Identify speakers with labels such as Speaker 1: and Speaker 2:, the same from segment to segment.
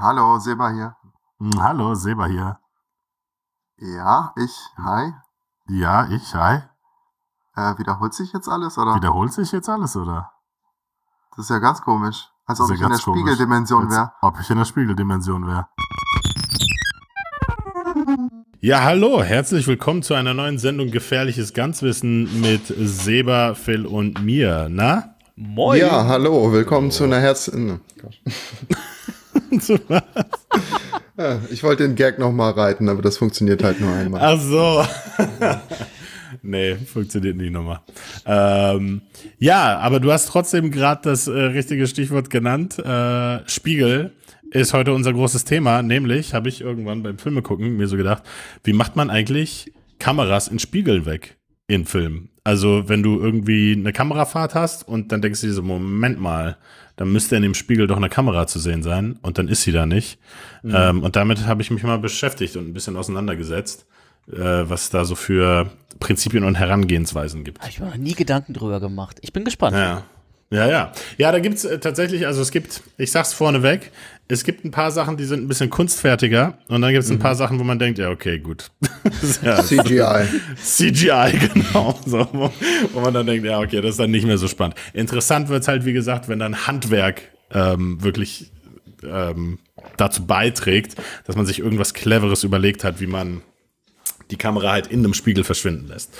Speaker 1: Hallo, Seba hier.
Speaker 2: Hm, Hallo, Seba hier.
Speaker 1: Ja, ich, hi.
Speaker 2: Ja, ich, hi.
Speaker 1: Äh, wiederholt sich jetzt alles, oder?
Speaker 2: Wiederholt sich jetzt alles, oder?
Speaker 1: Das ist ja ganz komisch. Als ob ich in der. Spiegeldimension
Speaker 2: Als
Speaker 1: wäre.
Speaker 2: Ob ich in der Spiegeldimension wäre.
Speaker 3: Ja, hallo, herzlich willkommen zu einer neuen Sendung Gefährliches Ganzwissen mit Seba, Phil und mir. Na?
Speaker 4: Moin.
Speaker 1: Ja, hallo, willkommen zu einer Herz... Gott. Ja, ich wollte den Gag nochmal reiten, aber das funktioniert halt nur einmal.
Speaker 3: Ach so. nee, funktioniert nicht nochmal. Ähm, ja, aber du hast trotzdem gerade das äh, richtige Stichwort genannt. Äh, Spiegel ist heute unser großes Thema, nämlich habe ich irgendwann beim Filme gucken mir so gedacht, wie macht man eigentlich Kameras in Spiegel weg in Filmen? Also wenn du irgendwie eine Kamerafahrt hast und dann denkst du dir so, Moment mal, dann müsste in dem Spiegel doch eine Kamera zu sehen sein und dann ist sie da nicht. Ähm, und damit habe ich mich mal beschäftigt und ein bisschen auseinandergesetzt, äh, was da so für Prinzipien und Herangehensweisen gibt.
Speaker 4: Habe ich mir noch nie Gedanken drüber gemacht. Ich bin gespannt.
Speaker 3: Ja. Ja, ja. Ja, da gibt's äh, tatsächlich, also es gibt, ich sag's vorneweg, es gibt ein paar Sachen, die sind ein bisschen kunstfertiger und dann gibt's ein paar Sachen, wo man denkt, ja, okay, gut. Ja,
Speaker 1: CGI.
Speaker 3: CGI, genau. So, wo, wo man dann denkt, ja, okay, das ist dann nicht mehr so spannend. Interessant wird's halt, wie gesagt, wenn dann Handwerk ähm, wirklich ähm, dazu beiträgt, dass man sich irgendwas Cleveres überlegt hat, wie man die Kamera halt in einem Spiegel verschwinden lässt.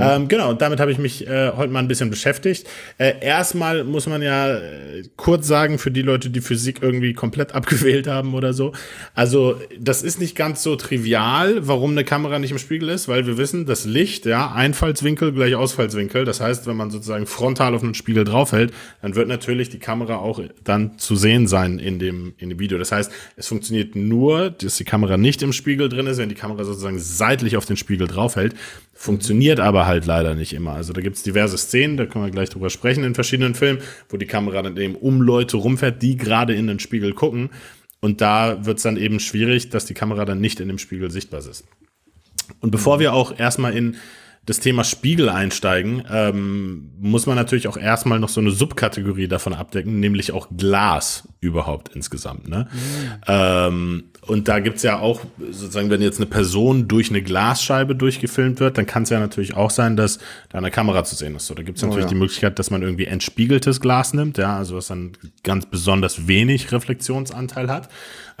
Speaker 3: Ähm, genau, und damit habe ich mich äh, heute mal ein bisschen beschäftigt. Äh, erstmal muss man ja äh, kurz sagen, für die Leute, die Physik irgendwie komplett abgewählt haben oder so. Also, das ist nicht ganz so trivial, warum eine Kamera nicht im Spiegel ist, weil wir wissen, das Licht, ja, Einfallswinkel gleich Ausfallswinkel. Das heißt, wenn man sozusagen frontal auf einen Spiegel draufhält, dann wird natürlich die Kamera auch dann zu sehen sein in dem, in dem Video. Das heißt, es funktioniert nur, dass die Kamera nicht im Spiegel drin ist, wenn die Kamera sozusagen seitlich auf den Spiegel draufhält. Funktioniert aber halt leider nicht immer. Also da gibt es diverse Szenen, da können wir gleich drüber sprechen in verschiedenen Filmen, wo die Kamera dann eben um Leute rumfährt, die gerade in den Spiegel gucken. Und da wird es dann eben schwierig, dass die Kamera dann nicht in dem Spiegel sichtbar ist. Und bevor wir auch erstmal in das Thema Spiegel einsteigen, ähm, muss man natürlich auch erstmal noch so eine Subkategorie davon abdecken, nämlich auch Glas überhaupt insgesamt. Ne? Ähm, und da gibt's ja auch, sozusagen, wenn jetzt eine Person durch eine Glasscheibe durchgefilmt wird, dann kann es ja natürlich auch sein, dass da eine Kamera zu sehen ist. So, da gibt's natürlich
Speaker 1: ja.
Speaker 3: die Möglichkeit, dass man irgendwie entspiegeltes Glas nimmt, ja, also was dann ganz besonders wenig Reflexionsanteil hat.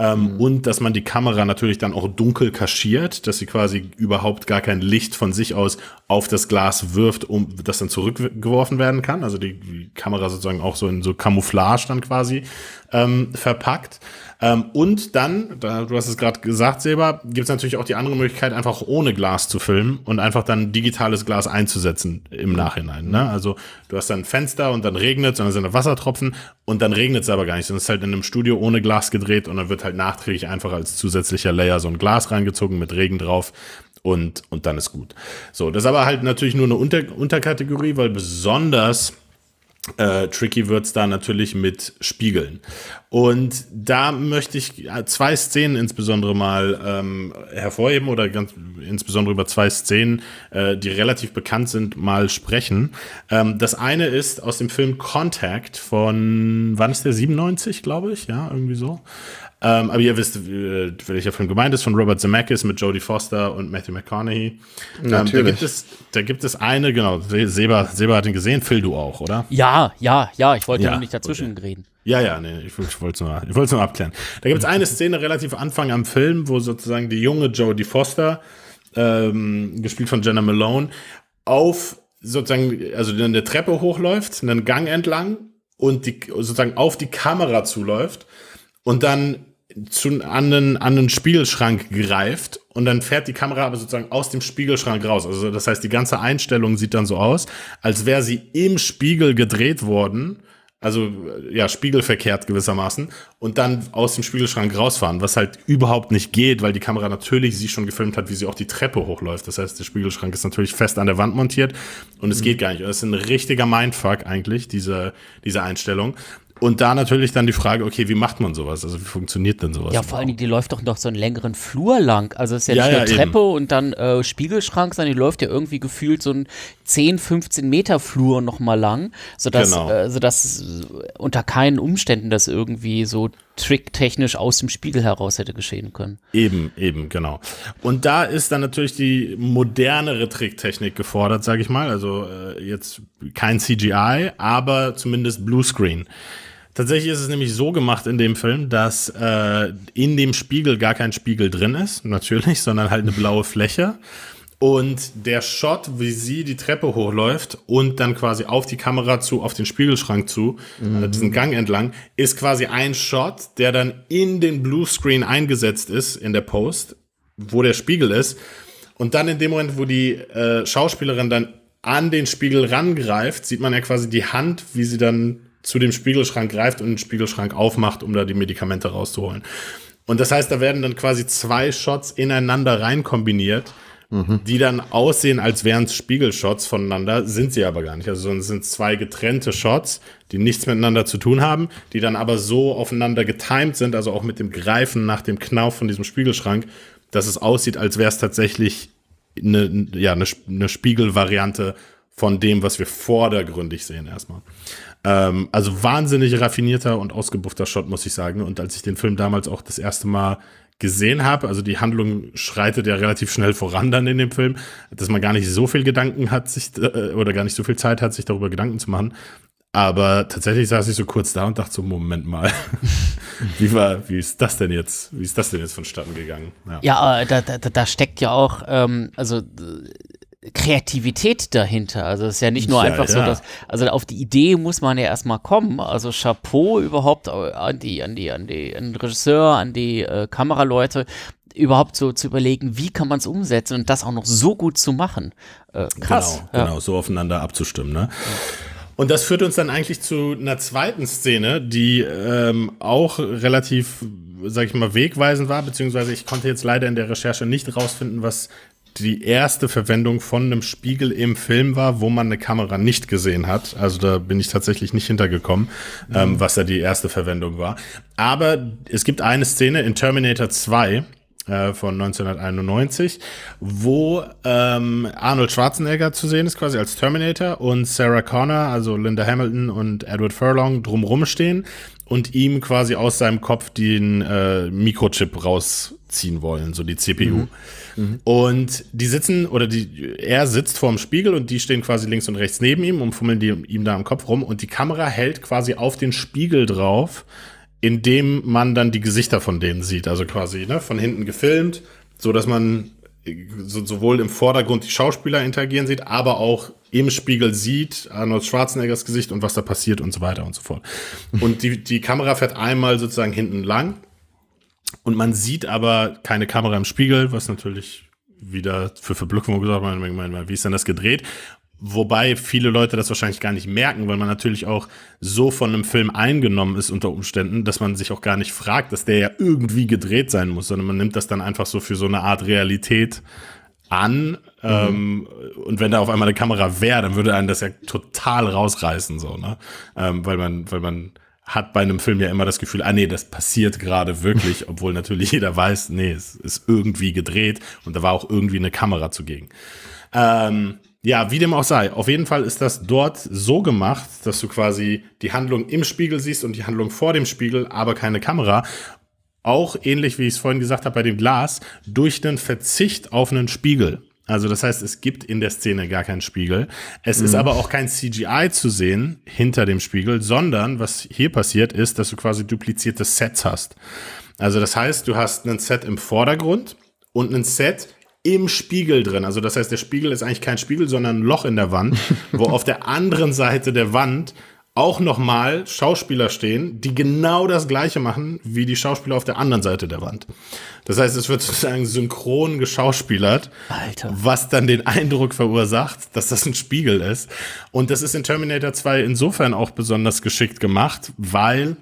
Speaker 3: Ähm, Und dass man die Kamera natürlich dann auch dunkel kaschiert, dass sie quasi überhaupt gar kein Licht von sich aus auf das Glas wirft, um das dann zurückgeworfen werden kann. Also die, die Kamera sozusagen auch so in so Camouflage dann quasi ähm, verpackt. Ähm, und dann, da, du hast es gerade gesagt, Seba, gibt es natürlich auch die andere Möglichkeit, einfach ohne Glas zu filmen und einfach dann digitales Glas einzusetzen im Nachhinein. Ne? Also du hast dann ein Fenster und dann regnet es und dann sind da Wassertropfen und dann regnet es aber gar nicht. sondern es ist halt in einem Studio ohne Glas gedreht und dann wird halt nachträglich einfach als zusätzlicher Layer so ein Glas reingezogen mit Regen drauf und, und dann ist gut. So, das ist aber halt natürlich nur eine Unter Unterkategorie, weil besonders äh, tricky wird's da natürlich mit Spiegeln. Und da möchte ich äh, zwei Szenen insbesondere mal ähm, hervorheben oder ganz insbesondere über zwei Szenen, äh, die relativ bekannt sind, mal sprechen. Ähm, das eine ist aus dem Film Contact von, wann ist der 97, glaube ich, ja, irgendwie so. Ähm, aber ihr wisst, äh, welcher Film gemeint ist, von Robert Zemeckis mit Jodie Foster und Matthew McConaughey. Ähm, da,
Speaker 1: Natürlich.
Speaker 3: gibt es, da gibt es eine, genau, Seba, Seba hat ihn gesehen, Phil, du auch, oder?
Speaker 4: Ja, ja, ja. Ich wollte
Speaker 3: Ja,
Speaker 4: nur nicht dazwischen reden.
Speaker 3: Ja, ja, nee, ich, ich wollte es nur, ich nur abklären. Da gibt es eine Szene relativ Anfang am Film, wo sozusagen die junge Jodie Foster, ähm, gespielt von Jenna Malone, auf sozusagen, also eine Treppe hochläuft, einen Gang entlang und die, sozusagen auf die Kamera zuläuft und dann zu, an, den, an den Spiegelschrank greift und dann fährt die Kamera aber sozusagen aus dem Spiegelschrank raus. Also das heißt, die ganze Einstellung sieht dann so aus, als wäre sie im Spiegel gedreht worden. Also äh, ja, spiegelverkehrt gewissermaßen und dann aus dem Spiegelschrank rausfahren, was halt überhaupt nicht geht, weil die Kamera natürlich sie schon gefilmt hat, wie sie auch die Treppe hochläuft. Das heißt, der Spiegelschrank ist natürlich fest an der Wand montiert und es geht gar nicht. Das ist ein richtiger Mindfuck eigentlich, diese, diese Einstellung. Und da natürlich dann die Frage, okay, wie macht man sowas? Also wie funktioniert denn sowas?
Speaker 4: Ja, vor allen Dingen, die läuft doch noch so einen längeren Flur lang. Also es ist ja,
Speaker 3: Ja,
Speaker 4: nicht
Speaker 3: ja,
Speaker 4: nur Treppe und dann äh, Spiegelschrank, sondern die läuft ja irgendwie gefühlt so ein 10, 15 Meter Flur nochmal lang, sodass,
Speaker 3: Genau.
Speaker 4: äh, sodass unter keinen Umständen das irgendwie so tricktechnisch aus dem Spiegel heraus hätte geschehen können.
Speaker 3: Eben, eben, genau. Und da ist dann natürlich die modernere Tricktechnik gefordert, sage ich mal. Also äh, jetzt kein CGI, aber zumindest Bluescreen. Tatsächlich ist es nämlich so gemacht in dem Film, dass äh, in dem Spiegel gar kein Spiegel drin ist, natürlich, sondern halt eine blaue Fläche. Und der Shot, wie sie die Treppe hochläuft und dann quasi auf die Kamera zu, auf den Spiegelschrank zu, mhm. äh, diesen Gang entlang, ist quasi ein Shot, der dann in den Bluescreen eingesetzt ist, in der Post, wo der Spiegel ist. Und dann in dem Moment, wo die äh, Schauspielerin dann an den Spiegel rangreift, sieht man ja quasi die Hand, wie sie dann zu dem Spiegelschrank greift und den Spiegelschrank aufmacht, um da die Medikamente rauszuholen. Und das heißt, da werden dann quasi zwei Shots ineinander rein kombiniert mhm. die dann aussehen, als wären es Spiegelshots voneinander, sind sie aber gar nicht. Also es sind zwei getrennte Shots, die nichts miteinander zu tun haben, die dann aber so aufeinander getimed sind, also auch mit dem Greifen nach dem Knauf von diesem Spiegelschrank, dass es aussieht, als wäre es tatsächlich eine, ja, eine, eine Spiegelvariante von dem, was wir vordergründig sehen erstmal. Ähm, also wahnsinnig raffinierter und ausgebuffter Shot, muss ich sagen. Und als ich den Film damals auch das erste Mal gesehen habe, also die Handlung schreitet ja relativ schnell voran dann in dem Film, dass man gar nicht so viel Gedanken hat, sich äh, oder gar nicht so viel Zeit hat, sich darüber Gedanken zu machen. Aber tatsächlich saß ich so kurz da und dachte so, Moment mal, wie war, wie ist das denn jetzt, wie ist das denn jetzt vonstatten gegangen?
Speaker 4: Ja, ja da, da, da steckt ja auch, ähm, also Kreativität dahinter. Also es ist ja nicht nur ja, einfach ja. so, dass, also auf die Idee muss man ja erstmal kommen. Also Chapeau überhaupt an die, an die, an die, an den Regisseur, an die äh, Kameraleute, überhaupt so zu überlegen, wie kann man es umsetzen und das auch noch so gut zu machen. Äh, krass.
Speaker 3: Genau, ja. genau, so aufeinander abzustimmen, ne? Und das führt uns dann eigentlich zu einer zweiten Szene, die ähm, auch relativ, sag ich mal, wegweisend war, beziehungsweise ich konnte jetzt leider in der Recherche nicht rausfinden, was die erste Verwendung von einem Spiegel im Film war, wo man eine Kamera nicht gesehen hat. Also da bin ich tatsächlich nicht hintergekommen, mhm. ähm, was da die erste Verwendung war. Aber es gibt eine Szene in Terminator 2 äh, von 1991, wo ähm, Arnold Schwarzenegger zu sehen ist, quasi als Terminator und Sarah Connor, also Linda Hamilton und Edward Furlong drumrum stehen und ihm quasi aus seinem Kopf den äh, Mikrochip rausziehen wollen, so die CPU. Mhm. Mhm. Und die sitzen, oder die, er sitzt vorm Spiegel und die stehen quasi links und rechts neben ihm und fummeln die ihm da am Kopf rum. Und die Kamera hält quasi auf den Spiegel drauf, indem man dann die Gesichter von denen sieht. Also quasi ne, von hinten gefilmt, so dass man so, sowohl im Vordergrund die Schauspieler interagieren sieht, aber auch im Spiegel sieht Arnold Schwarzeneggers Gesicht und was da passiert und so weiter und so fort. Und die, die Kamera fährt einmal sozusagen hinten lang und man sieht aber keine Kamera im Spiegel, was natürlich wieder für Verblüffung gesagt hat, wie ist denn das gedreht? Wobei viele Leute das wahrscheinlich gar nicht merken, weil man natürlich auch so von einem Film eingenommen ist unter Umständen, dass man sich auch gar nicht fragt, dass der ja irgendwie gedreht sein muss, sondern man nimmt das dann einfach so für so eine Art Realität an. Mhm. Ähm, und wenn da auf einmal eine Kamera wäre, dann würde einen das ja total rausreißen, so, ne? Ähm, weil man, weil man hat bei einem Film ja immer das Gefühl, ah nee, das passiert gerade wirklich, obwohl natürlich jeder weiß, nee, es ist irgendwie gedreht und da war auch irgendwie eine Kamera zugegen. Ähm, ja, wie dem auch sei. Auf jeden Fall ist das dort so gemacht, dass du quasi die Handlung im Spiegel siehst und die Handlung vor dem Spiegel, aber keine Kamera. Auch ähnlich, wie ich es vorhin gesagt habe bei dem Glas, durch den Verzicht auf einen Spiegel. Also das heißt, es gibt in der Szene gar keinen Spiegel. Es mhm. ist aber auch kein CGI zu sehen hinter dem Spiegel, sondern was hier passiert ist, dass du quasi duplizierte Sets hast. Also das heißt, du hast einen Set im Vordergrund und einen Set im Spiegel drin. Also das heißt, der Spiegel ist eigentlich kein Spiegel, sondern ein Loch in der Wand, wo auf der anderen Seite der Wand auch nochmal Schauspieler stehen, die genau das gleiche machen wie die Schauspieler auf der anderen Seite der Wand. Das heißt, es wird sozusagen synchron geschauspielert, Alter. was dann den Eindruck verursacht, dass das ein Spiegel ist. Und das ist in Terminator 2 insofern auch besonders geschickt gemacht, weil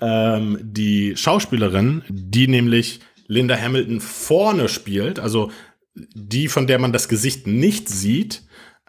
Speaker 3: ähm, die Schauspielerin, die nämlich Linda Hamilton vorne spielt, also die, von der man das Gesicht nicht sieht,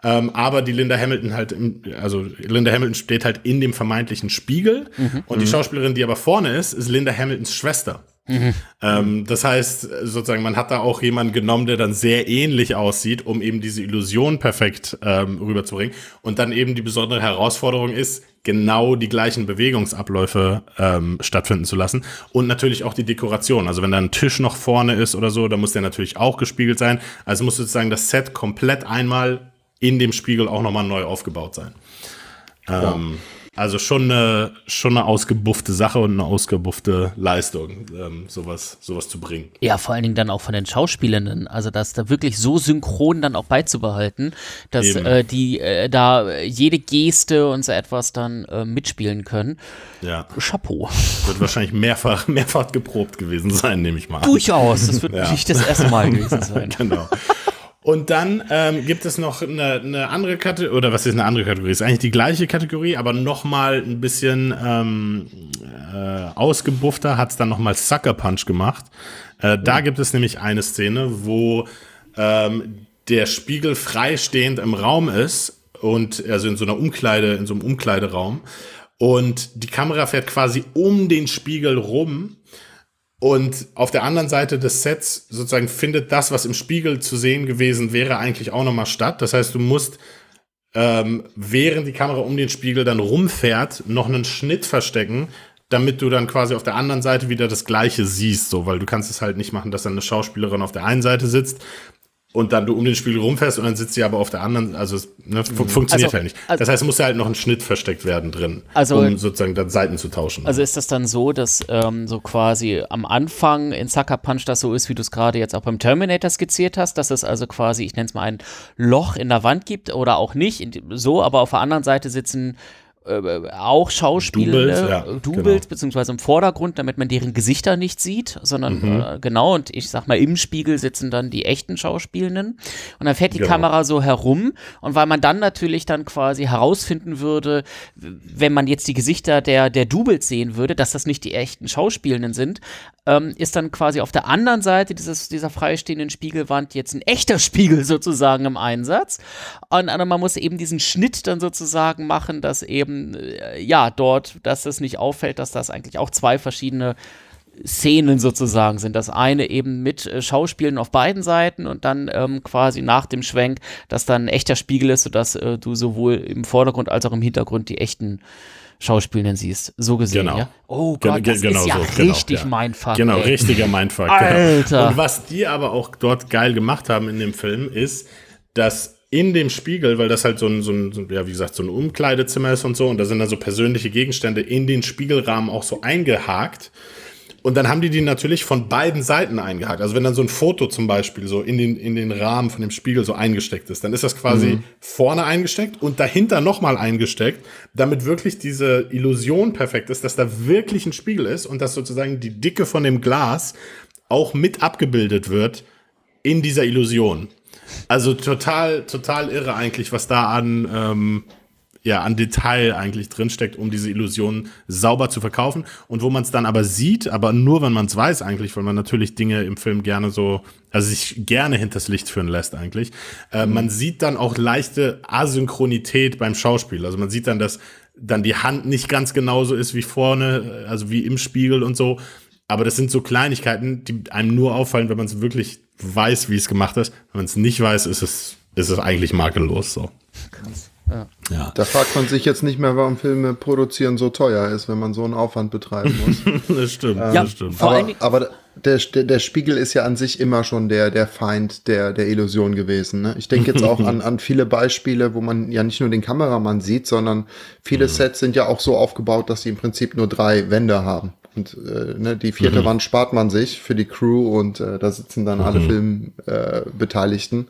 Speaker 3: ähm, aber die Linda Hamilton halt, im, also Linda Hamilton steht halt in dem vermeintlichen Spiegel mhm. und die mhm. Schauspielerin, die aber vorne ist, ist Linda Hamiltons Schwester. Mhm. Ähm, das heißt, sozusagen, man hat da auch jemanden genommen, der dann sehr ähnlich aussieht, um eben diese Illusion perfekt ähm, rüberzubringen. Und dann eben die besondere Herausforderung ist, genau die gleichen Bewegungsabläufe ähm, stattfinden zu lassen. Und natürlich auch die Dekoration. Also wenn da ein Tisch noch vorne ist oder so, dann muss der natürlich auch gespiegelt sein. Also muss sozusagen das Set komplett einmal in dem Spiegel auch nochmal neu aufgebaut sein. Ähm, also schon eine, schon eine ausgebuffte Sache und eine ausgebuffte Leistung, ähm, sowas, sowas zu bringen.
Speaker 4: Ja, vor allen Dingen dann auch von den Schauspielenden. Also das da wirklich so synchron dann auch beizubehalten, dass äh, die äh, da jede Geste und so etwas dann äh, mitspielen können.
Speaker 3: Ja.
Speaker 4: Chapeau.
Speaker 3: Wird wahrscheinlich mehrfach, mehrfach geprobt gewesen sein, nehme ich mal an.
Speaker 4: Durchaus. Das wird ja. nicht das erste Mal gewesen sein.
Speaker 3: genau. Und dann ähm, gibt es noch eine, eine andere Kategorie, oder was ist eine andere Kategorie? Ist eigentlich die gleiche Kategorie, aber noch mal ein bisschen ähm, äh, ausgebuffter hat es dann noch mal Sucker Punch gemacht. Äh, da gibt es nämlich eine Szene, wo ähm, der Spiegel freistehend im Raum ist und also in so einer Umkleide, in so einem Umkleideraum und die Kamera fährt quasi um den Spiegel rum und auf der anderen Seite des Sets sozusagen findet das, was im Spiegel zu sehen gewesen wäre, eigentlich auch nochmal statt. Das heißt, du musst, ähm, während die Kamera um den Spiegel dann rumfährt, noch einen Schnitt verstecken, damit du dann quasi auf der anderen Seite wieder das Gleiche siehst, so, weil du kannst es halt nicht machen, dass dann eine Schauspielerin auf der einen Seite sitzt und dann du um den Spiegel rumfährst und dann sitzt sie aber auf der anderen, also es ne, fu mhm. funktioniert also, halt nicht. Das heißt, es muss ja halt noch ein Schnitt versteckt werden drin,
Speaker 4: also,
Speaker 3: um sozusagen dann Seiten zu tauschen.
Speaker 4: Also ist das dann so, dass ähm, so quasi am Anfang in Sucker Punch das so ist, wie du es gerade jetzt auch beim Terminator skizziert hast, dass es also quasi, ich nenne es mal ein Loch in der Wand gibt oder auch nicht, so, aber auf der anderen Seite sitzen äh, auch Schauspieler, Doubles, ja, Doubles genau. beziehungsweise im Vordergrund, damit man deren Gesichter nicht sieht, sondern mhm. äh, genau, und ich sag mal, im Spiegel sitzen dann die echten Schauspielenden. Und dann fährt die genau. Kamera so herum. Und weil man dann natürlich dann quasi herausfinden würde, wenn man jetzt die Gesichter der, der Doubles sehen würde, dass das nicht die echten Schauspielenden sind, ähm, ist dann quasi auf der anderen Seite dieses, dieser freistehenden Spiegelwand jetzt ein echter Spiegel sozusagen im Einsatz. Und, und man muss eben diesen Schnitt dann sozusagen machen, dass eben, äh, ja, dort, dass es nicht auffällt, dass das eigentlich auch zwei verschiedene Szenen sozusagen sind. Das eine eben mit äh, Schauspielen auf beiden Seiten und dann ähm, quasi nach dem Schwenk, dass dann ein echter Spiegel ist, sodass äh, du sowohl im Vordergrund als auch im Hintergrund die echten Schauspielern siehst. So gesehen,
Speaker 3: genau.
Speaker 4: ja? Oh Gott, das genau ist ja so, richtig genau, mein Fuck.
Speaker 3: Genau, ey. richtiger Mindfuck.
Speaker 4: Alter.
Speaker 3: Genau. Und was die aber auch dort geil gemacht haben in dem Film, ist, dass in dem Spiegel, weil das halt so ein, so ein, ja, wie gesagt, so ein Umkleidezimmer ist und so, und da sind dann so persönliche Gegenstände in den Spiegelrahmen auch so eingehakt. Und dann haben die die natürlich von beiden Seiten eingehakt. Also wenn dann so ein Foto zum Beispiel so in den, in den Rahmen von dem Spiegel so eingesteckt ist, dann ist das quasi mhm. vorne eingesteckt und dahinter nochmal eingesteckt, damit wirklich diese Illusion perfekt ist, dass da wirklich ein Spiegel ist und dass sozusagen die Dicke von dem Glas auch mit abgebildet wird in dieser Illusion. Also total, total irre eigentlich, was da an, ähm, ja, an Detail eigentlich drinsteckt, um diese Illusion sauber zu verkaufen. Und wo man es dann aber sieht, aber nur wenn man es weiß eigentlich, weil man natürlich Dinge im Film gerne so, also sich gerne hinters Licht führen lässt eigentlich. Äh, mhm. Man sieht dann auch leichte Asynchronität beim Schauspiel. Also man sieht dann, dass dann die Hand nicht ganz genauso ist wie vorne, also wie im Spiegel und so. Aber das sind so Kleinigkeiten, die einem nur auffallen, wenn man es wirklich weiß, wie es gemacht ist. Wenn man es nicht weiß, ist es, ist es eigentlich makellos so.
Speaker 1: Krass. Ja. ja. Da fragt man sich jetzt nicht mehr, warum Filme produzieren so teuer ist, wenn man so einen Aufwand betreiben muss.
Speaker 3: das stimmt,
Speaker 1: ähm,
Speaker 3: ja, das stimmt.
Speaker 1: Aber, aber der, der, Spiegel ist ja an sich immer schon der, der Feind der, der Illusion gewesen. Ne? Ich denke jetzt auch an, an viele Beispiele, wo man ja nicht nur den Kameramann sieht, sondern viele mhm. Sets sind ja auch so aufgebaut, dass sie im Prinzip nur drei Wände haben. Und äh, ne, die vierte mhm. Wand spart man sich für die Crew und äh, da sitzen dann mhm. alle Filmbeteiligten.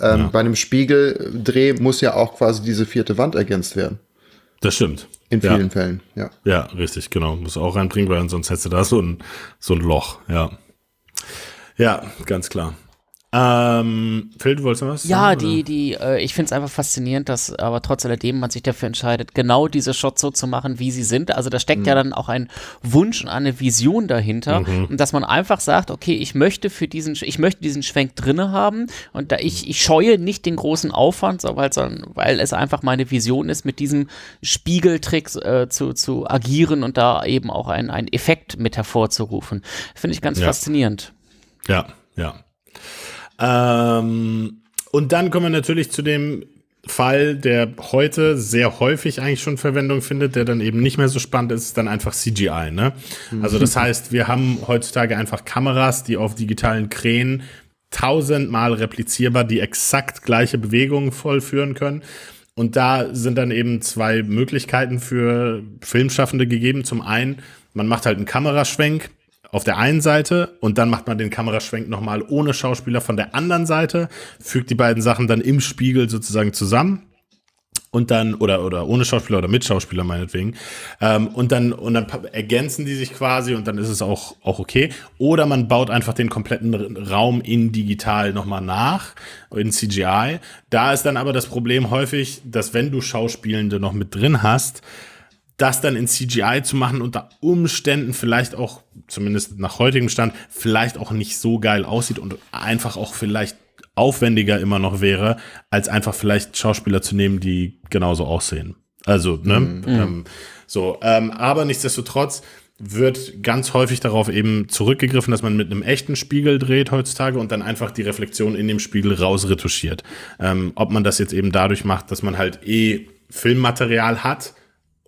Speaker 1: Äh, ähm, ja. Bei einem Spiegeldreh muss ja auch quasi diese vierte Wand ergänzt werden.
Speaker 3: Das stimmt.
Speaker 1: In vielen ja. Fällen, ja.
Speaker 3: Ja, richtig, genau. Muss auch reinbringen, weil sonst hättest du da so ein, so ein Loch, ja. Ja, ganz klar. Ähm, Phil, du wolltest noch was?
Speaker 4: Ja, sagen, die, die, äh, ich finde es einfach faszinierend, dass aber trotz alledem man sich dafür entscheidet, genau diese Shots so zu machen, wie sie sind. Also da steckt mhm. ja dann auch ein Wunsch und eine Vision dahinter. Mhm. Und dass man einfach sagt, okay, ich möchte für diesen, ich möchte diesen Schwenk drinne haben und da ich, ich scheue nicht den großen Aufwand, so, weil, weil es einfach meine Vision ist, mit diesem Spiegeltrick äh, zu, zu agieren und da eben auch einen, einen Effekt mit hervorzurufen. Finde ich ganz
Speaker 3: ja.
Speaker 4: faszinierend.
Speaker 3: Ja, ja. Ähm, und dann kommen wir natürlich zu dem Fall, der heute sehr häufig eigentlich schon Verwendung findet, der dann eben nicht mehr so spannend ist, ist dann einfach CGI. Ne? Also das heißt, wir haben heutzutage einfach Kameras, die auf digitalen Krähen tausendmal replizierbar die exakt gleiche Bewegung vollführen können. Und da sind dann eben zwei Möglichkeiten für Filmschaffende gegeben. Zum einen, man macht halt einen Kameraschwenk auf der einen Seite und dann macht man den Kameraschwenk nochmal ohne Schauspieler von der anderen Seite, fügt die beiden Sachen dann im Spiegel sozusagen zusammen und dann, oder, oder ohne Schauspieler oder mit Schauspieler meinetwegen. Ähm, und dann, und dann ergänzen die sich quasi und dann ist es auch, auch okay. Oder man baut einfach den kompletten Raum in digital nochmal nach, in CGI. Da ist dann aber das Problem häufig, dass wenn du Schauspielende noch mit drin hast, das dann in CGI zu machen unter Umständen vielleicht auch, zumindest nach heutigem Stand, vielleicht auch nicht so geil aussieht und einfach auch vielleicht aufwendiger immer noch wäre, als einfach vielleicht Schauspieler zu nehmen, die genauso aussehen. Also, ne? Mhm. Ähm, so, ähm, aber nichtsdestotrotz wird ganz häufig darauf eben zurückgegriffen, dass man mit einem echten Spiegel dreht heutzutage und dann einfach die Reflexion in dem Spiegel rausretuschiert. Ähm, ob man das jetzt eben dadurch macht, dass man halt eh Filmmaterial hat,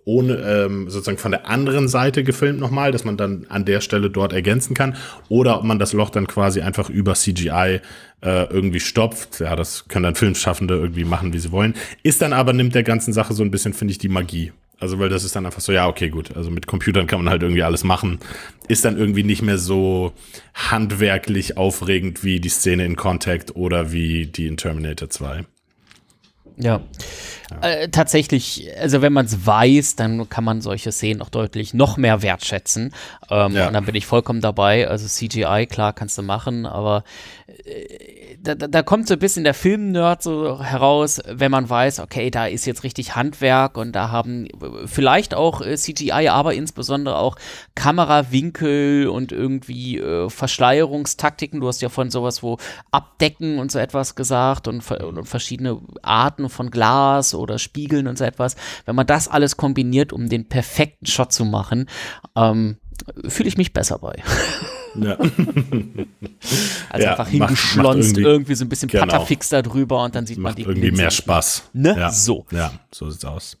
Speaker 3: ohne ähm, sozusagen von der anderen Seite gefilmt nochmal, dass man dann an der Stelle dort ergänzen kann, oder ob man das Loch dann quasi einfach über CGI äh, irgendwie stopft. Ja, das können dann Filmschaffende irgendwie machen, wie sie wollen. Ist dann aber, nimmt der ganzen Sache so ein bisschen, finde ich, die Magie. Also, weil das ist dann einfach so, ja, okay, gut. Also mit Computern kann man halt irgendwie alles machen. Ist dann irgendwie nicht mehr so handwerklich aufregend wie die Szene in Contact oder wie die in Terminator 2.
Speaker 4: Ja. ja. Äh, tatsächlich, also wenn man es weiß, dann kann man solche Szenen auch deutlich noch mehr wertschätzen. Ähm, ja. Und dann bin ich vollkommen dabei. Also CGI, klar, kannst du machen, aber da, da kommt so ein bisschen der Film-Nerd so heraus, wenn man weiß, okay, da ist jetzt richtig Handwerk und da haben vielleicht auch äh, CGI, aber insbesondere auch Kamerawinkel und irgendwie äh, Verschleierungstaktiken. Du hast ja von sowas, wo Abdecken und so etwas gesagt und, und verschiedene Arten von Glas oder Spiegeln und so etwas. Wenn man das alles kombiniert, um den perfekten Shot zu machen, ähm, fühle ich mich besser bei. Ja. also ja, einfach hingeschlonzt, irgendwie, irgendwie, so ein bisschen genau. Patterfix da drüber und dann sieht
Speaker 3: macht
Speaker 4: man die
Speaker 3: irgendwie Linsen. mehr Spaß.
Speaker 4: Ne?
Speaker 3: Ja.
Speaker 4: So.
Speaker 3: Ja, so sieht's aus.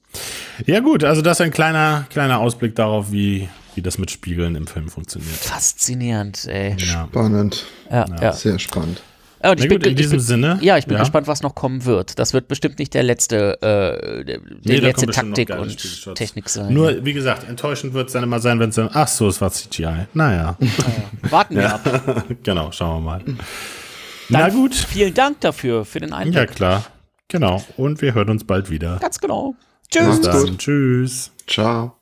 Speaker 3: Ja, gut, also das ist ein kleiner, kleiner Ausblick darauf, wie, wie das mit Spiegeln im Film funktioniert.
Speaker 4: Faszinierend, ey.
Speaker 1: Spannend.
Speaker 4: Ja, ja.
Speaker 1: Sehr spannend.
Speaker 4: Ja, und ich
Speaker 3: gut,
Speaker 4: bin,
Speaker 3: in diesem
Speaker 4: bin,
Speaker 3: Sinne.
Speaker 4: Ja, ich bin ja. gespannt, was noch kommen wird. Das wird bestimmt nicht der letzte, äh, der, nee, letzte Taktik und Technik sein.
Speaker 3: Nur, wie gesagt, enttäuschend wird es dann immer sein, wenn es dann, ach so, es war CGI. Naja. naja.
Speaker 4: Warten wir ab.
Speaker 3: genau, schauen wir mal.
Speaker 4: Dann Na gut. Vielen Dank dafür, für den Einblick.
Speaker 3: Ja, klar. Genau. Und wir hören uns bald wieder.
Speaker 4: Ganz genau.
Speaker 3: Tschüss. Bis dann. Tschüss.
Speaker 1: Ciao.